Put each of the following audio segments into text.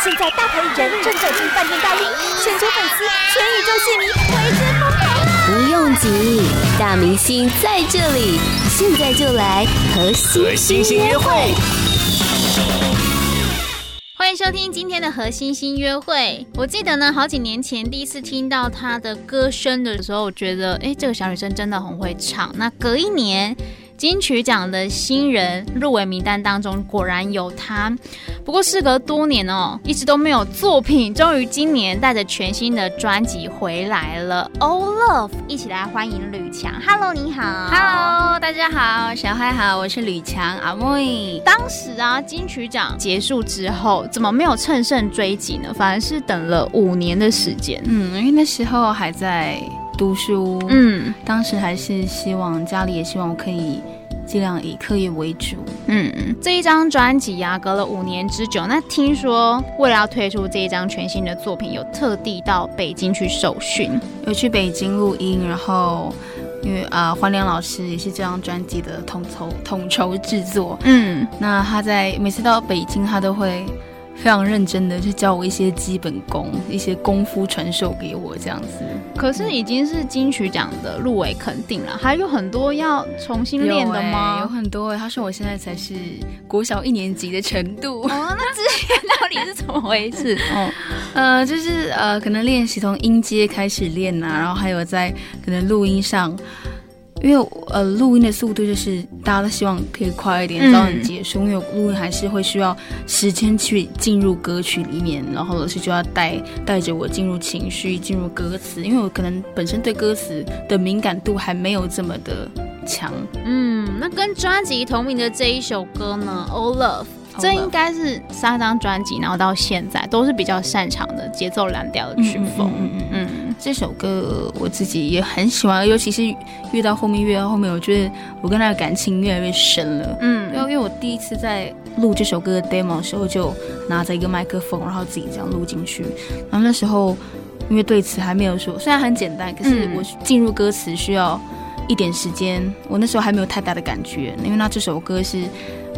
现在大牌艺人正走进饭店大厅，全球粉丝、全宇宙戏迷为之疯狂。不用急，大明星在这里，现在就来和星星约会。欢迎收听今天的和星星约会。我记得呢，好几年前第一次听到她的歌声的时候，我觉得，哎，这个小女生真的很会唱。那隔一年。金曲奖的新人入围名单当中果然有他，不过事隔多年哦，一直都没有作品，终于今年带着全新的专辑回来了。Oh Love，一起来欢迎吕强。Hello，你好。Hello，大家好，小嗨好，我是吕强阿妹。当时啊，金曲奖结束之后，怎么没有乘胜追击呢？反而是等了五年的时间。嗯，因为那时候还在。读书，嗯，当时还是希望家里也希望我可以尽量以课业为主，嗯，这一张专辑呀，隔了五年之久，那听说为了要推出这一张全新的作品，有特地到北京去受训，有去北京录音，然后因为啊，黄良老师也是这张专辑的统筹统筹制作，嗯，那他在每次到北京，他都会。非常认真的去教我一些基本功，一些功夫传授给我这样子。可是已经是金曲奖的入围肯定了，还有很多要重新练的吗？有，欸、有很多，他说我现在才是国小一年级的程度。哦，那之前到底是怎么回事？哦，呃，就是呃，可能练习从音阶开始练呐，啊，然后还有在可能录音上。因为呃，录音的速度就是大家都希望可以快一点，早点结束。嗯、因为录音还是会需要时间去进入歌曲里面，然后老师就要带带着我进入情绪，进入歌词。因为我可能本身对歌词的敏感度还没有这么的强。嗯，那跟专辑同名的这一首歌呢，Oh Love，这应该是三张专辑，然后到现在都是比较擅长的节奏蓝调的曲风。嗯嗯嗯。嗯这首歌我自己也很喜欢，尤其是越到后面，越到后面，我觉得我跟他的感情越来越深了。嗯，因为因为我第一次在录这首歌的 demo 的时候，就拿着一个麦克风，然后自己这样录进去。然后那时候因为对词还没有说，虽然很简单，可是我进入歌词需要一点时间。我那时候还没有太大的感觉，因为那这首歌是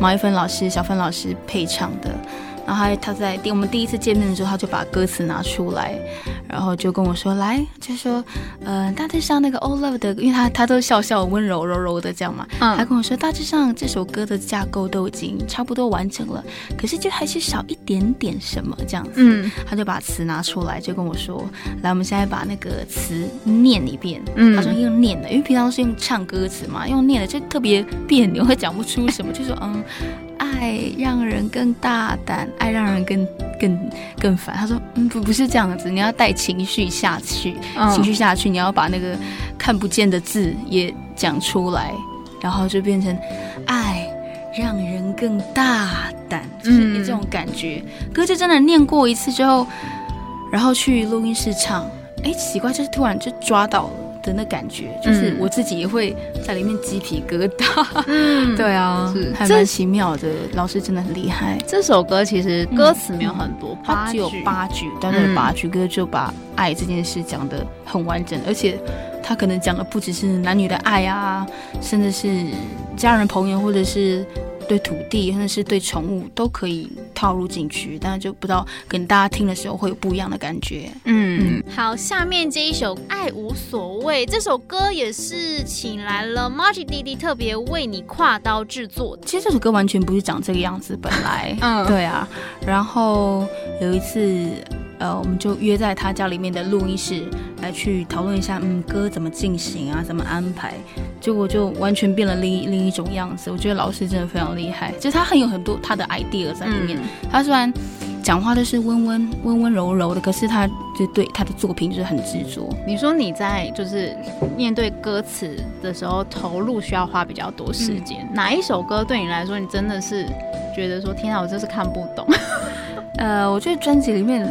毛一芬老师、小芬老师配唱的。然后他他在第我们第一次见面的时候，他就把歌词拿出来，然后就跟我说：“来，就说，呃，大致上那个 Oh Love 的，因为他他都笑笑温柔柔柔的这样嘛，嗯、他跟我说大致上这首歌的架构都已经差不多完整了，可是就还是少一点点什么这样子。嗯，他就把词拿出来，就跟我说：来，我们现在把那个词念一遍。嗯，他说用念的，因为平常是用唱歌词嘛，用念的就特别别扭，会讲不出什么，就说嗯。”爱让人更大胆，爱让人更更更烦。他说：“嗯，不，不是这样子，你要带情绪下去，嗯、情绪下去，你要把那个看不见的字也讲出来，然后就变成爱让人更大胆，就是你这种感觉。可、嗯、是真的念过一次之后，然后去录音室唱，哎，奇怪，就是突然就抓到了。”的那感觉，就是我自己也会在里面鸡皮疙瘩。嗯，对啊，是还蛮奇妙的。老师真的很厉害。这首歌其实歌词没有很多，它只有八句，但是八句歌就把爱这件事讲的很完整，而且他可能讲的不只是男女的爱啊，甚至是家人朋友或者是。对土地，甚至是对宠物，都可以套路进去，但是就不知道跟大家听的时候会有不一样的感觉。嗯，嗯好，下面这一首《爱无所谓》这首歌也是请来了 Margie 弟弟特别为你跨刀制作的。其实这首歌完全不是长这个样子，本来，嗯，对啊。然后有一次。呃，我们就约在他家里面的录音室来去讨论一下，嗯，歌怎么进行啊，怎么安排，结果就完全变了另一另一种样子。我觉得老师真的非常厉害，就是他很有很多他的 idea 在里面。嗯、他虽然讲话都是温温温温柔柔的，可是他就对他的作品就是很执着。你说你在就是面对歌词的时候投入需要花比较多时间，嗯、哪一首歌对你来说你真的是觉得说天啊，我真是看不懂？呃，我觉得专辑里面。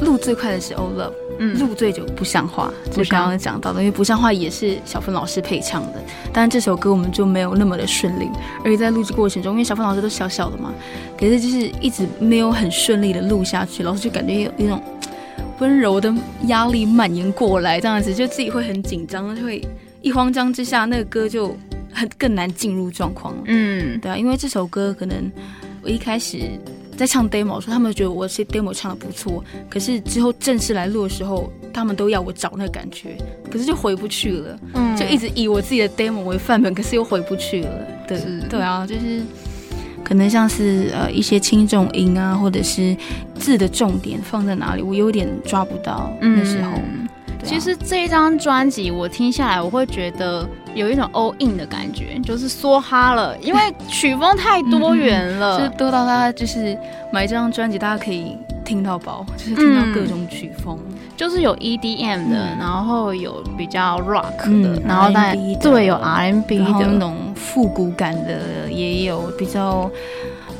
录最快的是《Oh Love》，嗯，录最久不像话，就刚刚讲到的，因为不像话也是小芬老师配唱的，但是这首歌我们就没有那么的顺利，而且在录制过程中，因为小芬老师都小小的嘛，可是就是一直没有很顺利的录下去，老师就感觉有一种温柔的压力蔓延过来，这样子就自己会很紧张，就会一慌张之下，那个歌就很更难进入状况，嗯，对啊，因为这首歌可能我一开始。在唱 demo 的时候，他们觉得我是 demo 唱的不错，可是之后正式来录的时候，他们都要我找那个感觉，可是就回不去了，嗯，就一直以我自己的 demo 为范本，可是又回不去了，对，对啊，就是可能像是呃一些轻重音啊，或者是字的重点放在哪里，我有点抓不到那时候。嗯其实这一张专辑我听下来，我会觉得有一种 all in 的感觉，就是梭哈了，因为曲风太多元了，就是多到大家就是买这张专辑，大家可以听到饱，就是听到各种曲风，嗯、就是有 EDM 的，嗯、然后有比较 rock 的，嗯、然后但对有 R&B 的，那种复古感的也有比较。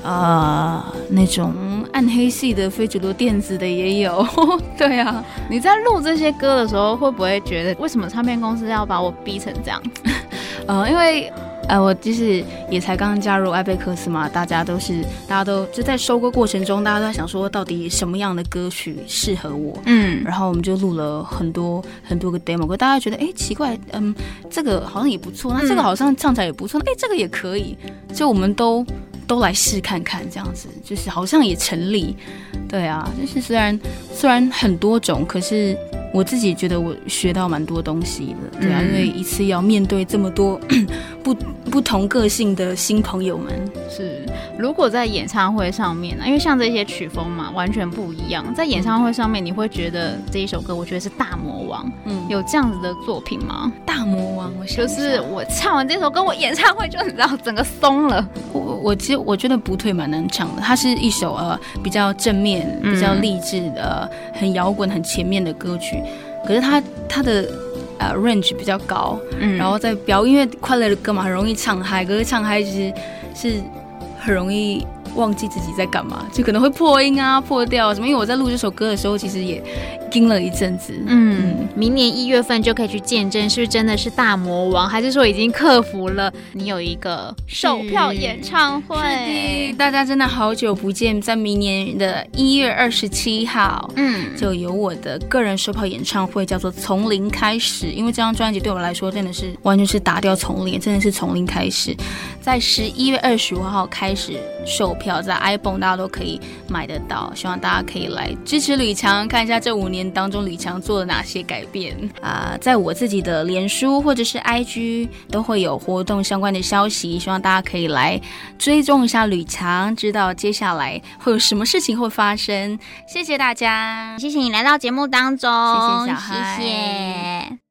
呃，那种暗黑系的非主流电子的也有，对啊。你在录这些歌的时候，会不会觉得为什么唱片公司要把我逼成这样子？呃，因为呃，我就是也才刚刚加入艾贝克斯嘛，大家都是，大家都就在收歌过程中，大家都在想说，到底什么样的歌曲适合我？嗯，然后我们就录了很多很多个 demo 歌，大家觉得哎奇怪，嗯，这个好像也不错，那这个好像唱起来也不错，哎，这个也可以，就我们都。都来试看看，这样子就是好像也成立，对啊，就是虽然虽然很多种，可是我自己觉得我学到蛮多东西的，对啊，嗯、因为一次要面对这么多不不同个性的新朋友们，是。如果在演唱会上面呢，因为像这些曲风嘛，完全不一样，在演唱会上面，你会觉得这一首歌，我觉得是大魔王，嗯，有这样子的作品吗？大魔王，就是我唱完这首歌，我演唱会就你知道整个松了。我我其实我觉得不退蛮难唱的，它是一首呃比较正面、比较励志的、嗯、很摇滚、很前面的歌曲，可是它它的呃 range 比较高，嗯，然后在表因为快乐的歌嘛，很容易唱嗨，可是唱嗨其实是。很容易忘记自己在干嘛，就可能会破音啊、破调什么。因为我在录这首歌的时候，其实也盯了一阵子。嗯，嗯，明年一月份就可以去见证，是不是真的是大魔王，还是说已经克服了？你有一个售票演唱会，大家真的好久不见，在明年的一月二十七号，嗯，就有我的个人售票演唱会，叫做《从零开始》。因为这张专辑对我来说真的是完全是打掉从零，真的是从零开始。在十一月二十五号开始售票，在 iPhone 大家都可以买得到，希望大家可以来支持吕强，看一下这五年当中吕强做了哪些改变啊、呃！在我自己的脸书或者是 IG 都会有活动相关的消息，希望大家可以来追踪一下吕强，知道接下来会有什么事情会发生。谢谢大家，谢谢你来到节目当中，谢谢小孩，谢谢。